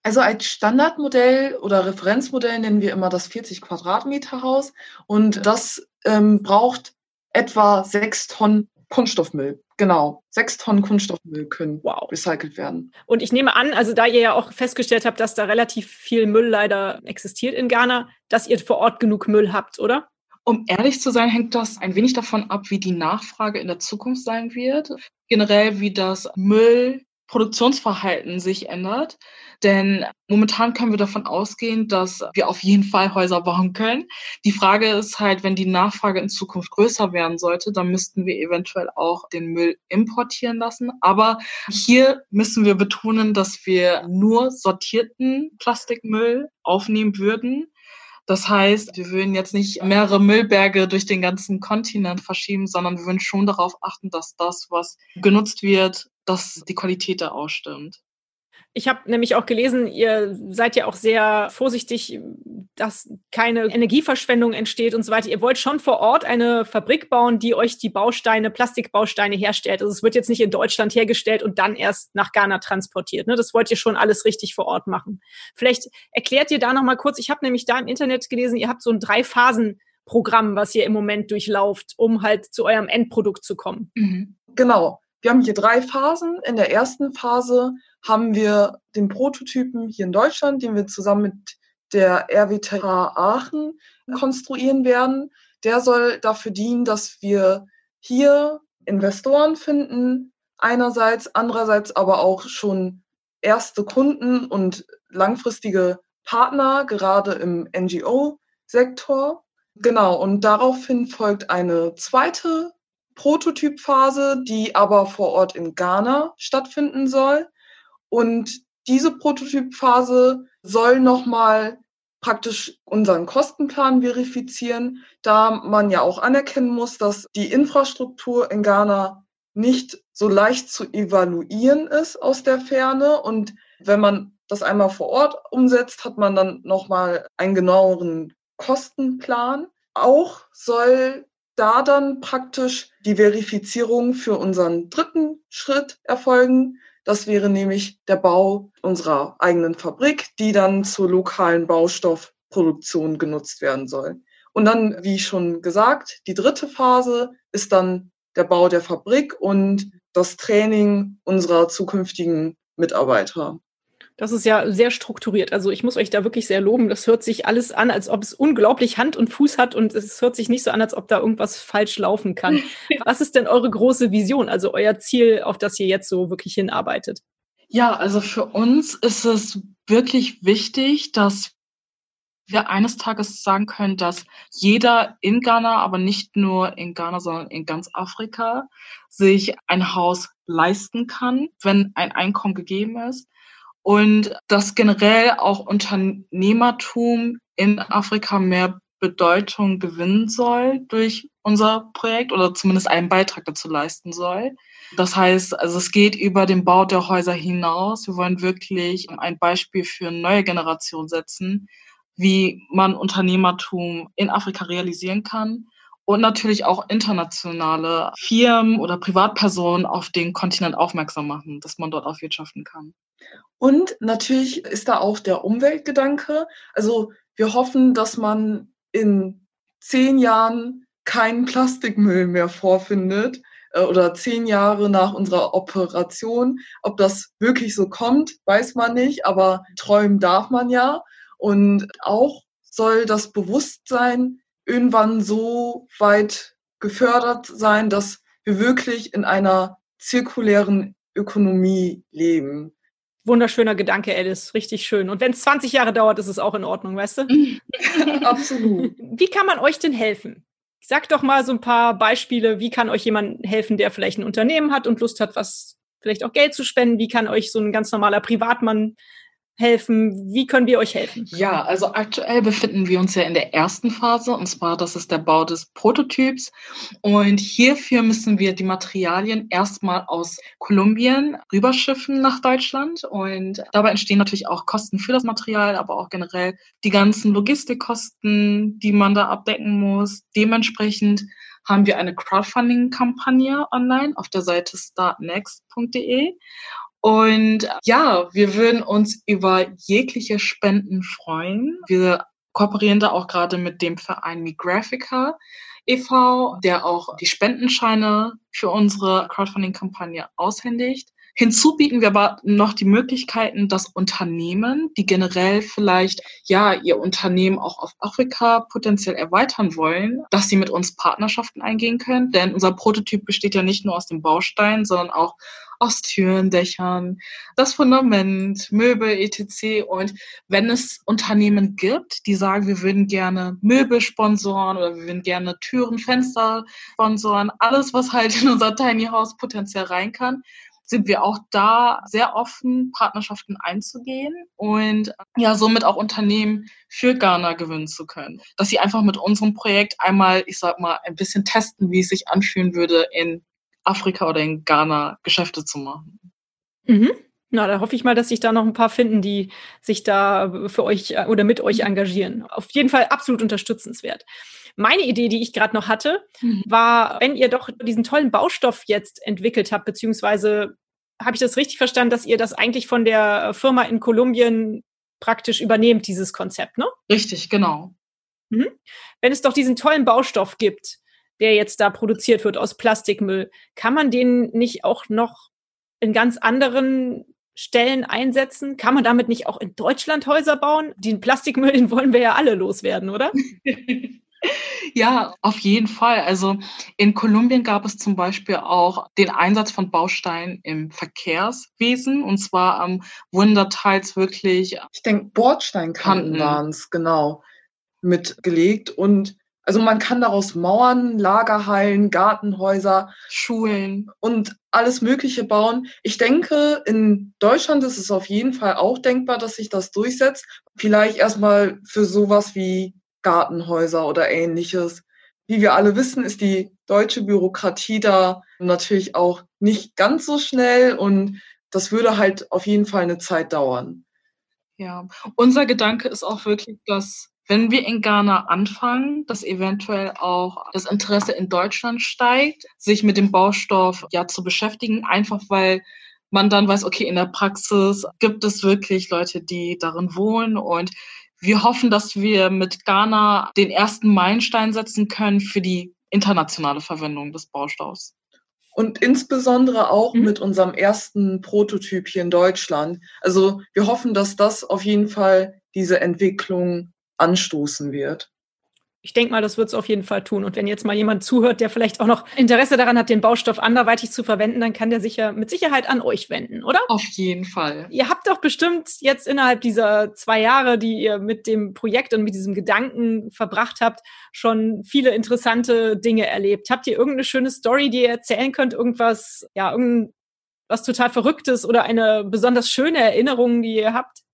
Also als Standardmodell oder Referenzmodell nennen wir immer das 40 Quadratmeter Haus und das ähm, braucht etwa sechs Tonnen Kunststoffmüll. Genau, sechs Tonnen Kunststoffmüll können wow. recycelt werden. Und ich nehme an, also da ihr ja auch festgestellt habt, dass da relativ viel Müll leider existiert in Ghana, dass ihr vor Ort genug Müll habt, oder? Um ehrlich zu sein, hängt das ein wenig davon ab, wie die Nachfrage in der Zukunft sein wird. Generell, wie das Müllproduktionsverhalten sich ändert. Denn momentan können wir davon ausgehen, dass wir auf jeden Fall Häuser bauen können. Die Frage ist halt, wenn die Nachfrage in Zukunft größer werden sollte, dann müssten wir eventuell auch den Müll importieren lassen. Aber hier müssen wir betonen, dass wir nur sortierten Plastikmüll aufnehmen würden das heißt, wir würden jetzt nicht mehrere Müllberge durch den ganzen Kontinent verschieben, sondern wir würden schon darauf achten, dass das, was genutzt wird, dass die Qualität da ausstimmt. Ich habe nämlich auch gelesen, ihr seid ja auch sehr vorsichtig, dass keine Energieverschwendung entsteht und so weiter. Ihr wollt schon vor Ort eine Fabrik bauen, die euch die Bausteine, Plastikbausteine herstellt. Also es wird jetzt nicht in Deutschland hergestellt und dann erst nach Ghana transportiert. Ne? Das wollt ihr schon alles richtig vor Ort machen. Vielleicht erklärt ihr da noch mal kurz. Ich habe nämlich da im Internet gelesen, ihr habt so ein drei Phasen Programm, was ihr im Moment durchlauft, um halt zu eurem Endprodukt zu kommen. Mhm. Genau. Wir haben hier drei Phasen. In der ersten Phase haben wir den Prototypen hier in Deutschland, den wir zusammen mit der RWTH Aachen konstruieren werden. Der soll dafür dienen, dass wir hier Investoren finden, einerseits, andererseits aber auch schon erste Kunden und langfristige Partner, gerade im NGO-Sektor. Genau, und daraufhin folgt eine zweite Prototypphase, die aber vor Ort in Ghana stattfinden soll. Und diese Prototypphase soll nochmal praktisch unseren Kostenplan verifizieren, da man ja auch anerkennen muss, dass die Infrastruktur in Ghana nicht so leicht zu evaluieren ist aus der Ferne. Und wenn man das einmal vor Ort umsetzt, hat man dann nochmal einen genaueren Kostenplan. Auch soll da dann praktisch die Verifizierung für unseren dritten Schritt erfolgen. Das wäre nämlich der Bau unserer eigenen Fabrik, die dann zur lokalen Baustoffproduktion genutzt werden soll. Und dann, wie schon gesagt, die dritte Phase ist dann der Bau der Fabrik und das Training unserer zukünftigen Mitarbeiter. Das ist ja sehr strukturiert. Also ich muss euch da wirklich sehr loben. Das hört sich alles an, als ob es unglaublich Hand und Fuß hat und es hört sich nicht so an, als ob da irgendwas falsch laufen kann. Was ist denn eure große Vision, also euer Ziel, auf das ihr jetzt so wirklich hinarbeitet? Ja, also für uns ist es wirklich wichtig, dass wir eines Tages sagen können, dass jeder in Ghana, aber nicht nur in Ghana, sondern in ganz Afrika, sich ein Haus leisten kann, wenn ein Einkommen gegeben ist und dass generell auch Unternehmertum in Afrika mehr Bedeutung gewinnen soll durch unser Projekt oder zumindest einen Beitrag dazu leisten soll. Das heißt, also es geht über den Bau der Häuser hinaus. Wir wollen wirklich ein Beispiel für eine neue Generation setzen, wie man Unternehmertum in Afrika realisieren kann und natürlich auch internationale Firmen oder Privatpersonen auf den Kontinent aufmerksam machen, dass man dort auch wirtschaften kann. Und natürlich ist da auch der Umweltgedanke. Also wir hoffen, dass man in zehn Jahren keinen Plastikmüll mehr vorfindet äh, oder zehn Jahre nach unserer Operation. Ob das wirklich so kommt, weiß man nicht, aber träumen darf man ja. Und auch soll das Bewusstsein irgendwann so weit gefördert sein, dass wir wirklich in einer zirkulären Ökonomie leben. Wunderschöner Gedanke, Alice. Richtig schön. Und wenn es 20 Jahre dauert, ist es auch in Ordnung, weißt du? Absolut. Wie kann man euch denn helfen? Sag doch mal so ein paar Beispiele, wie kann euch jemand helfen, der vielleicht ein Unternehmen hat und Lust hat, was vielleicht auch Geld zu spenden? Wie kann euch so ein ganz normaler Privatmann helfen? Wie können wir euch helfen? Ja, also aktuell befinden wir uns ja in der ersten Phase und zwar das ist der Bau des Prototyps und hierfür müssen wir die Materialien erstmal aus Kolumbien rüberschiffen nach Deutschland und dabei entstehen natürlich auch Kosten für das Material, aber auch generell die ganzen Logistikkosten, die man da abdecken muss. Dementsprechend haben wir eine Crowdfunding-Kampagne online auf der Seite startnext.de und ja, wir würden uns über jegliche Spenden freuen. Wir kooperieren da auch gerade mit dem Verein Migraphica e.V., der auch die Spendenscheine für unsere Crowdfunding-Kampagne aushändigt. Hinzu bieten wir aber noch die Möglichkeiten, dass Unternehmen, die generell vielleicht ja ihr Unternehmen auch auf Afrika potenziell erweitern wollen, dass sie mit uns Partnerschaften eingehen können. Denn unser Prototyp besteht ja nicht nur aus den Bausteinen, sondern auch aus Türen, Dächern, das Fundament, Möbel, etc. Und wenn es Unternehmen gibt, die sagen, wir würden gerne Möbel sponsoren oder wir würden gerne Türen, Fenster sponsoren, alles, was halt in unser Tiny House potenziell rein kann, sind wir auch da sehr offen, Partnerschaften einzugehen und ja, somit auch Unternehmen für Ghana gewinnen zu können. Dass sie einfach mit unserem Projekt einmal, ich sag mal, ein bisschen testen, wie es sich anfühlen würde, in Afrika oder in Ghana Geschäfte zu machen. Mhm. Na, da hoffe ich mal, dass sich da noch ein paar finden, die sich da für euch äh, oder mit euch engagieren. Auf jeden Fall absolut unterstützenswert. Meine Idee, die ich gerade noch hatte, mhm. war, wenn ihr doch diesen tollen Baustoff jetzt entwickelt habt, beziehungsweise habe ich das richtig verstanden, dass ihr das eigentlich von der Firma in Kolumbien praktisch übernehmt, dieses Konzept, ne? Richtig, genau. Mhm. Wenn es doch diesen tollen Baustoff gibt, der jetzt da produziert wird aus Plastikmüll, kann man den nicht auch noch in ganz anderen Stellen einsetzen? Kann man damit nicht auch in Deutschland Häuser bauen? Den Plastikmüll, den wollen wir ja alle loswerden, oder? Ja, auf jeden Fall. Also in Kolumbien gab es zum Beispiel auch den Einsatz von Bausteinen im Verkehrswesen. Und zwar ähm, wurden da teils wirklich. Ich denke, Bordsteinkanten waren es, genau, mitgelegt. Und also man kann daraus Mauern, Lagerhallen, Gartenhäuser, Schulen und alles Mögliche bauen. Ich denke, in Deutschland ist es auf jeden Fall auch denkbar, dass sich das durchsetzt. Vielleicht erstmal für sowas wie Gartenhäuser oder ähnliches. Wie wir alle wissen, ist die deutsche Bürokratie da natürlich auch nicht ganz so schnell und das würde halt auf jeden Fall eine Zeit dauern. Ja, unser Gedanke ist auch wirklich, dass wenn wir in Ghana anfangen, dass eventuell auch das Interesse in Deutschland steigt, sich mit dem Baustoff ja zu beschäftigen, einfach weil man dann weiß, okay, in der Praxis gibt es wirklich Leute, die darin wohnen und wir hoffen, dass wir mit Ghana den ersten Meilenstein setzen können für die internationale Verwendung des Baustoffs. Und insbesondere auch mhm. mit unserem ersten Prototyp hier in Deutschland. Also wir hoffen, dass das auf jeden Fall diese Entwicklung anstoßen wird ich denke mal, das wird es auf jeden Fall tun. Und wenn jetzt mal jemand zuhört, der vielleicht auch noch Interesse daran hat, den Baustoff anderweitig zu verwenden, dann kann der sich ja mit Sicherheit an euch wenden, oder? Auf jeden Fall. Ihr habt doch bestimmt jetzt innerhalb dieser zwei Jahre, die ihr mit dem Projekt und mit diesem Gedanken verbracht habt, schon viele interessante Dinge erlebt. Habt ihr irgendeine schöne Story, die ihr erzählen könnt? Irgendwas, ja, irgendwas total Verrücktes oder eine besonders schöne Erinnerung, die ihr habt?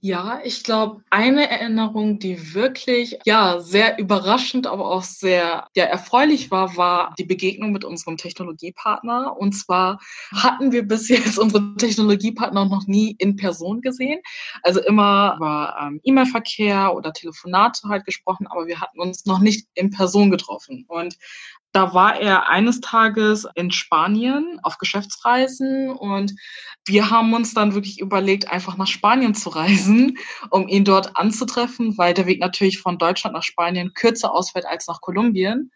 Ja, ich glaube, eine Erinnerung, die wirklich ja sehr überraschend, aber auch sehr ja, erfreulich war, war die Begegnung mit unserem Technologiepartner. Und zwar hatten wir bis jetzt unsere Technologiepartner noch nie in Person gesehen. Also immer über ähm, E-Mail-Verkehr oder Telefonate halt gesprochen, aber wir hatten uns noch nicht in Person getroffen. Und da war er eines Tages in Spanien auf Geschäftsreisen und wir haben uns dann wirklich überlegt, einfach nach Spanien zu reisen, um ihn dort anzutreffen, weil der Weg natürlich von Deutschland nach Spanien kürzer ausfällt als nach Kolumbien.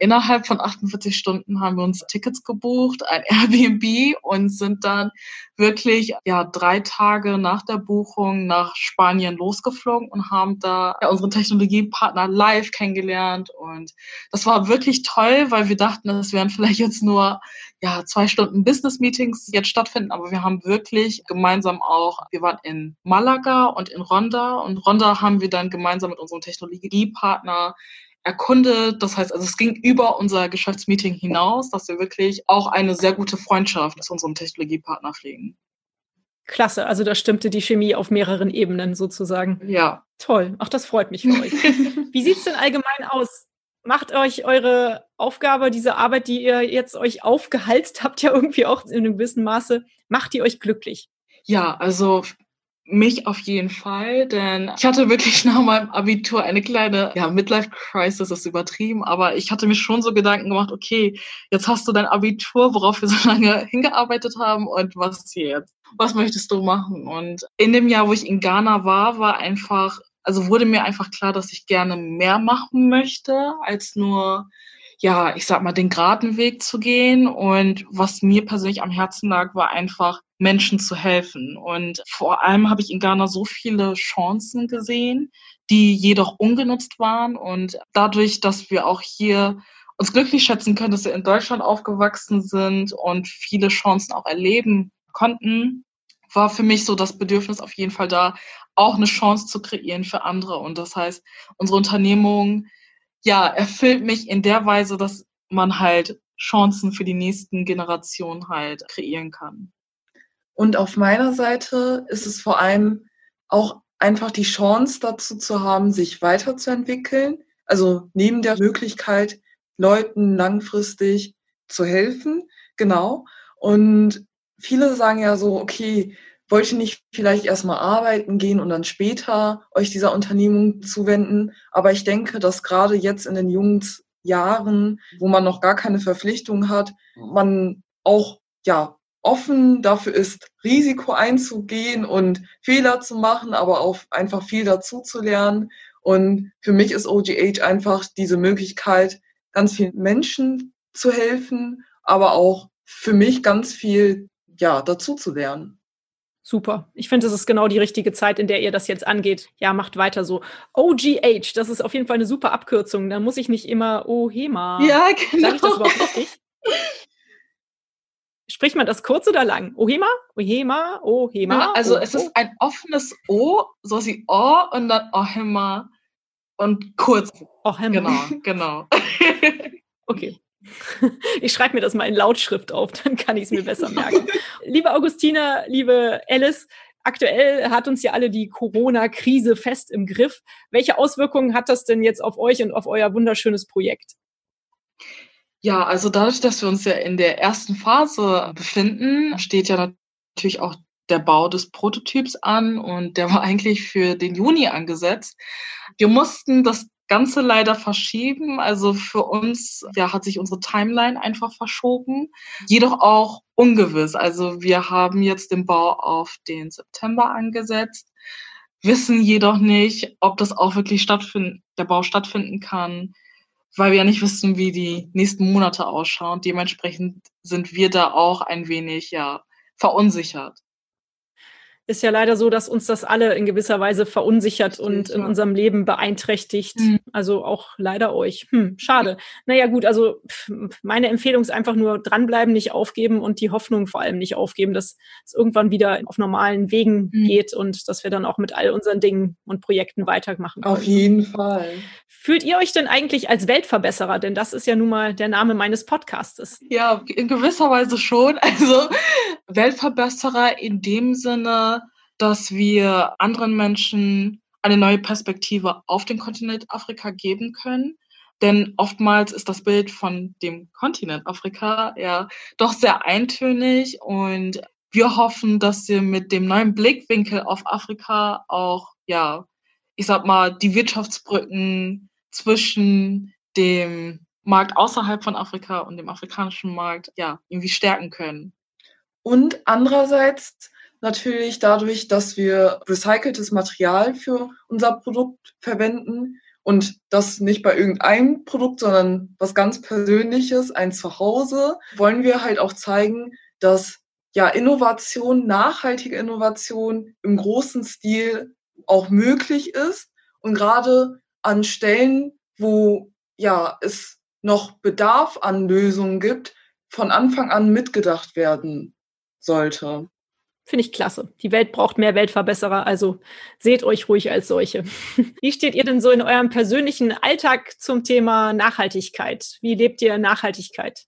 Innerhalb von 48 Stunden haben wir uns Tickets gebucht, ein Airbnb und sind dann wirklich ja drei Tage nach der Buchung nach Spanien losgeflogen und haben da ja, unseren Technologiepartner live kennengelernt. Und das war wirklich toll, weil wir dachten, es wären vielleicht jetzt nur ja zwei Stunden Business Meetings jetzt stattfinden, aber wir haben wirklich gemeinsam auch, wir waren in Malaga und in Ronda. Und Ronda haben wir dann gemeinsam mit unserem Technologiepartner erkundet. Das heißt, also es ging über unser Geschäftsmeeting hinaus, dass wir wirklich auch eine sehr gute Freundschaft zu unserem Technologiepartner pflegen. Klasse, also da stimmte die Chemie auf mehreren Ebenen sozusagen. Ja. Toll, ach, das freut mich für euch. Wie sieht es denn allgemein aus? Macht euch eure Aufgabe, diese Arbeit, die ihr jetzt euch aufgehalst habt, ja irgendwie auch in einem gewissen Maße, macht die euch glücklich? Ja, also mich auf jeden Fall, denn ich hatte wirklich nach meinem Abitur eine kleine, ja, Midlife-Crisis ist übertrieben, aber ich hatte mir schon so Gedanken gemacht, okay, jetzt hast du dein Abitur, worauf wir so lange hingearbeitet haben und was jetzt? Was möchtest du machen? Und in dem Jahr, wo ich in Ghana war, war einfach, also wurde mir einfach klar, dass ich gerne mehr machen möchte, als nur ja, ich sag mal, den geraden Weg zu gehen. Und was mir persönlich am Herzen lag, war einfach Menschen zu helfen. Und vor allem habe ich in Ghana so viele Chancen gesehen, die jedoch ungenutzt waren. Und dadurch, dass wir auch hier uns glücklich schätzen können, dass wir in Deutschland aufgewachsen sind und viele Chancen auch erleben konnten, war für mich so das Bedürfnis auf jeden Fall da, auch eine Chance zu kreieren für andere. Und das heißt, unsere Unternehmung, ja, erfüllt mich in der Weise, dass man halt Chancen für die nächsten Generationen halt kreieren kann. Und auf meiner Seite ist es vor allem auch einfach die Chance dazu zu haben, sich weiterzuentwickeln. Also neben der Möglichkeit, Leuten langfristig zu helfen. Genau. Und viele sagen ja so, okay, wollt ihr nicht vielleicht erstmal arbeiten gehen und dann später euch dieser Unternehmung zuwenden? Aber ich denke, dass gerade jetzt in den jungen Jahren, wo man noch gar keine Verpflichtung hat, man auch ja offen dafür ist, Risiko einzugehen und Fehler zu machen, aber auch einfach viel dazu zu lernen. Und für mich ist OGH einfach diese Möglichkeit, ganz vielen Menschen zu helfen, aber auch für mich ganz viel ja dazu zu lernen. Super. Ich finde, es ist genau die richtige Zeit, in der ihr das jetzt angeht. Ja, macht weiter so. OGH, das ist auf jeden Fall eine super Abkürzung. Da muss ich nicht immer OHEMA. Ja, genau. Sag ich das überhaupt richtig? Spricht man das kurz oder lang? Ohema? Ohema? Ohema? Also oh, es ist ein offenes O, so wie O und dann Ohema und kurz. Ohema. Genau, genau. okay. Ich schreibe mir das mal in Lautschrift auf, dann kann ich es mir besser merken. liebe Augustina, liebe Alice, aktuell hat uns ja alle die Corona-Krise fest im Griff. Welche Auswirkungen hat das denn jetzt auf euch und auf euer wunderschönes Projekt? Ja, also dadurch, dass wir uns ja in der ersten Phase befinden, steht ja natürlich auch der Bau des Prototyps an und der war eigentlich für den Juni angesetzt. Wir mussten das Ganze leider verschieben. Also für uns ja, hat sich unsere Timeline einfach verschoben, jedoch auch ungewiss. Also wir haben jetzt den Bau auf den September angesetzt, wissen jedoch nicht, ob das auch wirklich stattfinden, der Bau stattfinden kann, weil wir ja nicht wissen, wie die nächsten Monate ausschauen. Dementsprechend sind wir da auch ein wenig ja verunsichert ist ja leider so, dass uns das alle in gewisser Weise verunsichert und in unserem Leben beeinträchtigt. Mhm. Also auch leider euch. Hm, schade. Naja, gut, also meine Empfehlung ist einfach nur dranbleiben, nicht aufgeben und die Hoffnung vor allem nicht aufgeben, dass es irgendwann wieder auf normalen Wegen mhm. geht und dass wir dann auch mit all unseren Dingen und Projekten weitermachen können. Auf jeden Fall. Fühlt ihr euch denn eigentlich als Weltverbesserer? Denn das ist ja nun mal der Name meines Podcastes. Ja, in gewisser Weise schon. Also Weltverbesserer in dem Sinne, dass wir anderen Menschen eine neue Perspektive auf den Kontinent Afrika geben können. Denn oftmals ist das Bild von dem Kontinent Afrika ja doch sehr eintönig und wir hoffen, dass wir mit dem neuen Blickwinkel auf Afrika auch, ja, ich sag mal, die Wirtschaftsbrücken zwischen dem Markt außerhalb von Afrika und dem afrikanischen Markt, ja, irgendwie stärken können. Und andererseits natürlich dadurch, dass wir recyceltes Material für unser Produkt verwenden und das nicht bei irgendeinem Produkt, sondern was ganz Persönliches, ein Zuhause, wollen wir halt auch zeigen, dass ja Innovation, nachhaltige Innovation im großen Stil auch möglich ist und gerade an Stellen, wo ja es noch Bedarf an Lösungen gibt, von Anfang an mitgedacht werden sollte. Finde ich klasse. Die Welt braucht mehr Weltverbesserer, also seht euch ruhig als solche. Wie steht ihr denn so in eurem persönlichen Alltag zum Thema Nachhaltigkeit? Wie lebt ihr Nachhaltigkeit?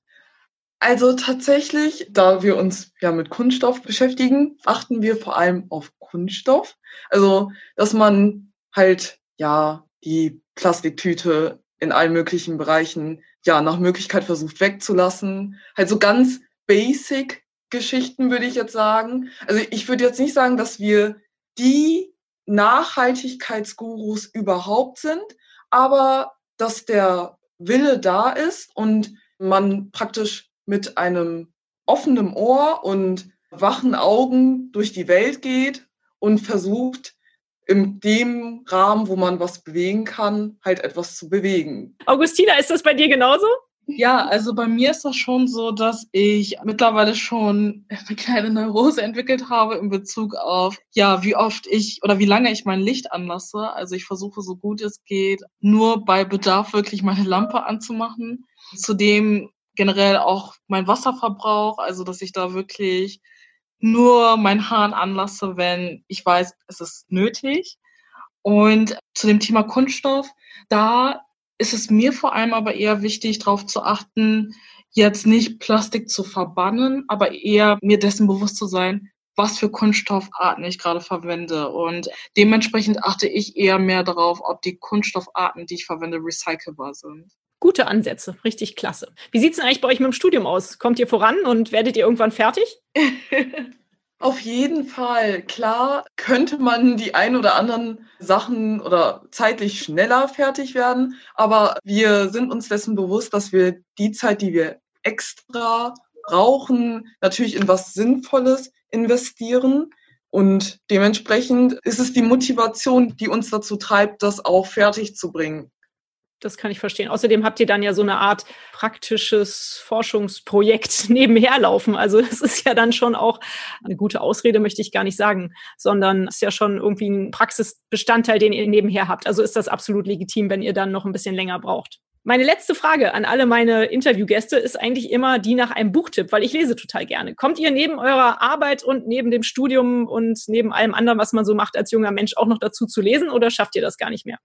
Also tatsächlich, da wir uns ja mit Kunststoff beschäftigen, achten wir vor allem auf Kunststoff. Also, dass man halt ja die Plastiktüte in allen möglichen Bereichen ja nach Möglichkeit versucht wegzulassen. Halt so ganz basic Geschichten würde ich jetzt sagen. Also ich würde jetzt nicht sagen, dass wir die Nachhaltigkeitsgurus überhaupt sind, aber dass der Wille da ist und man praktisch mit einem offenen Ohr und wachen Augen durch die Welt geht und versucht, in dem Rahmen, wo man was bewegen kann, halt etwas zu bewegen. Augustina, ist das bei dir genauso? Ja, also bei mir ist das schon so, dass ich mittlerweile schon eine kleine Neurose entwickelt habe in Bezug auf, ja, wie oft ich oder wie lange ich mein Licht anlasse. Also ich versuche so gut es geht, nur bei Bedarf wirklich meine Lampe anzumachen. Zudem generell auch mein Wasserverbrauch, also dass ich da wirklich nur mein Hahn anlasse, wenn ich weiß, es ist nötig. Und zu dem Thema Kunststoff, da ist es mir vor allem aber eher wichtig, darauf zu achten, jetzt nicht Plastik zu verbannen, aber eher mir dessen bewusst zu sein, was für Kunststoffarten ich gerade verwende. Und dementsprechend achte ich eher mehr darauf, ob die Kunststoffarten, die ich verwende, recycelbar sind. Gute Ansätze, richtig klasse. Wie sieht es denn eigentlich bei euch mit dem Studium aus? Kommt ihr voran und werdet ihr irgendwann fertig? Auf jeden Fall. Klar könnte man die ein oder anderen Sachen oder zeitlich schneller fertig werden, aber wir sind uns dessen bewusst, dass wir die Zeit, die wir extra brauchen, natürlich in was Sinnvolles investieren. Und dementsprechend ist es die Motivation, die uns dazu treibt, das auch fertig zu bringen. Das kann ich verstehen. Außerdem habt ihr dann ja so eine Art praktisches Forschungsprojekt nebenher laufen. Also es ist ja dann schon auch eine gute Ausrede, möchte ich gar nicht sagen, sondern es ist ja schon irgendwie ein Praxisbestandteil, den ihr nebenher habt. Also ist das absolut legitim, wenn ihr dann noch ein bisschen länger braucht. Meine letzte Frage an alle meine Interviewgäste ist eigentlich immer die nach einem Buchtipp, weil ich lese total gerne. Kommt ihr neben eurer Arbeit und neben dem Studium und neben allem anderen, was man so macht als junger Mensch, auch noch dazu zu lesen oder schafft ihr das gar nicht mehr?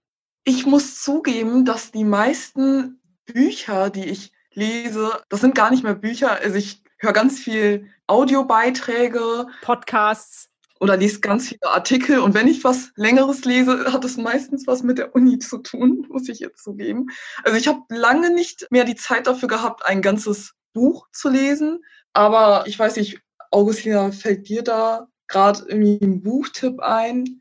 Ich muss zugeben, dass die meisten Bücher, die ich lese, das sind gar nicht mehr Bücher. Also ich höre ganz viel Audiobeiträge, Podcasts oder lese ganz viele Artikel. Und wenn ich was Längeres lese, hat es meistens was mit der Uni zu tun, muss ich jetzt zugeben. Also ich habe lange nicht mehr die Zeit dafür gehabt, ein ganzes Buch zu lesen. Aber ich weiß nicht, Augustina, fällt dir da gerade irgendwie ein Buchtipp ein?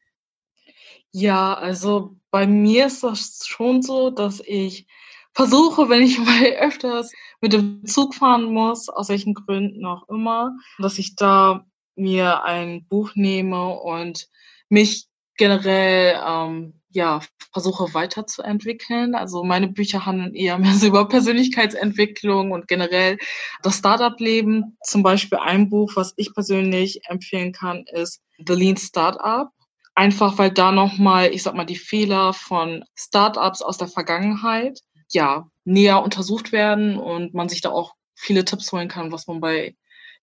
Ja, also bei mir ist das schon so, dass ich versuche, wenn ich mal öfters mit dem Zug fahren muss, aus welchen Gründen auch immer, dass ich da mir ein Buch nehme und mich generell ähm, ja versuche weiterzuentwickeln. Also meine Bücher handeln eher mehr so über Persönlichkeitsentwicklung und generell das Startup-Leben. Zum Beispiel ein Buch, was ich persönlich empfehlen kann, ist The Lean Startup Einfach weil da nochmal, ich sag mal, die Fehler von Startups aus der Vergangenheit ja näher untersucht werden und man sich da auch viele Tipps holen kann, was man bei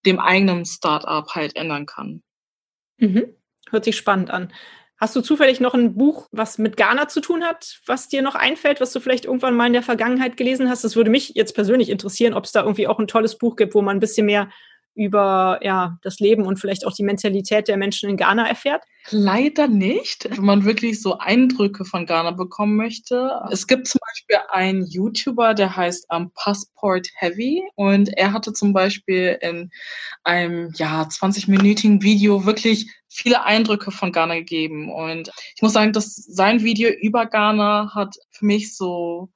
dem eigenen Startup halt ändern kann. Mhm. Hört sich spannend an. Hast du zufällig noch ein Buch, was mit Ghana zu tun hat, was dir noch einfällt, was du vielleicht irgendwann mal in der Vergangenheit gelesen hast? Das würde mich jetzt persönlich interessieren, ob es da irgendwie auch ein tolles Buch gibt, wo man ein bisschen mehr über ja, das Leben und vielleicht auch die Mentalität der Menschen in Ghana erfährt? Leider nicht, wenn man wirklich so Eindrücke von Ghana bekommen möchte. Es gibt zum Beispiel einen YouTuber, der heißt um, Passport Heavy und er hatte zum Beispiel in einem ja, 20-minütigen Video wirklich viele Eindrücke von Ghana gegeben. Und ich muss sagen, dass sein Video über Ghana hat für mich so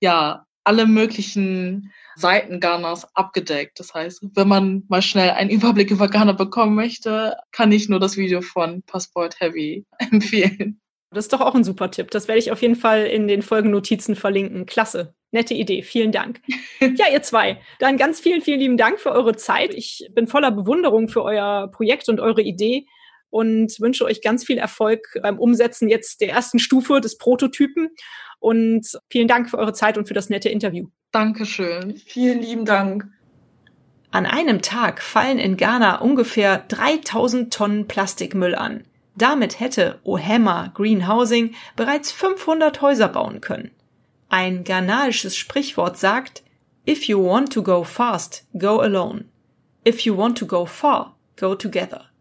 ja alle möglichen Seiten Ghanas abgedeckt. Das heißt, wenn man mal schnell einen Überblick über Ghana bekommen möchte, kann ich nur das Video von Passport Heavy empfehlen. Das ist doch auch ein super Tipp. Das werde ich auf jeden Fall in den Folgennotizen verlinken. Klasse. Nette Idee. Vielen Dank. ja, ihr zwei. Dann ganz vielen, vielen lieben Dank für eure Zeit. Ich bin voller Bewunderung für euer Projekt und eure Idee und wünsche euch ganz viel Erfolg beim Umsetzen jetzt der ersten Stufe des Prototypen. Und vielen Dank für eure Zeit und für das nette Interview. Dankeschön. Vielen lieben Dank. An einem Tag fallen in Ghana ungefähr 3000 Tonnen Plastikmüll an. Damit hätte Ohema Green Housing bereits 500 Häuser bauen können. Ein ghanaisches Sprichwort sagt, If you want to go fast, go alone. If you want to go far, go together.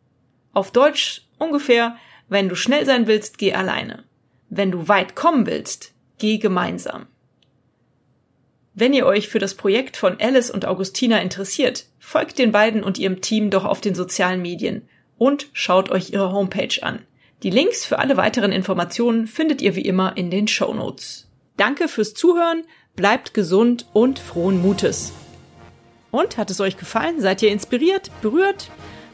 Auf Deutsch ungefähr, wenn du schnell sein willst, geh alleine. Wenn du weit kommen willst, geh gemeinsam. Wenn ihr euch für das Projekt von Alice und Augustina interessiert, folgt den beiden und ihrem Team doch auf den sozialen Medien und schaut euch ihre Homepage an. Die Links für alle weiteren Informationen findet ihr wie immer in den Show Notes. Danke fürs Zuhören, bleibt gesund und frohen Mutes. Und hat es euch gefallen? Seid ihr inspiriert, berührt?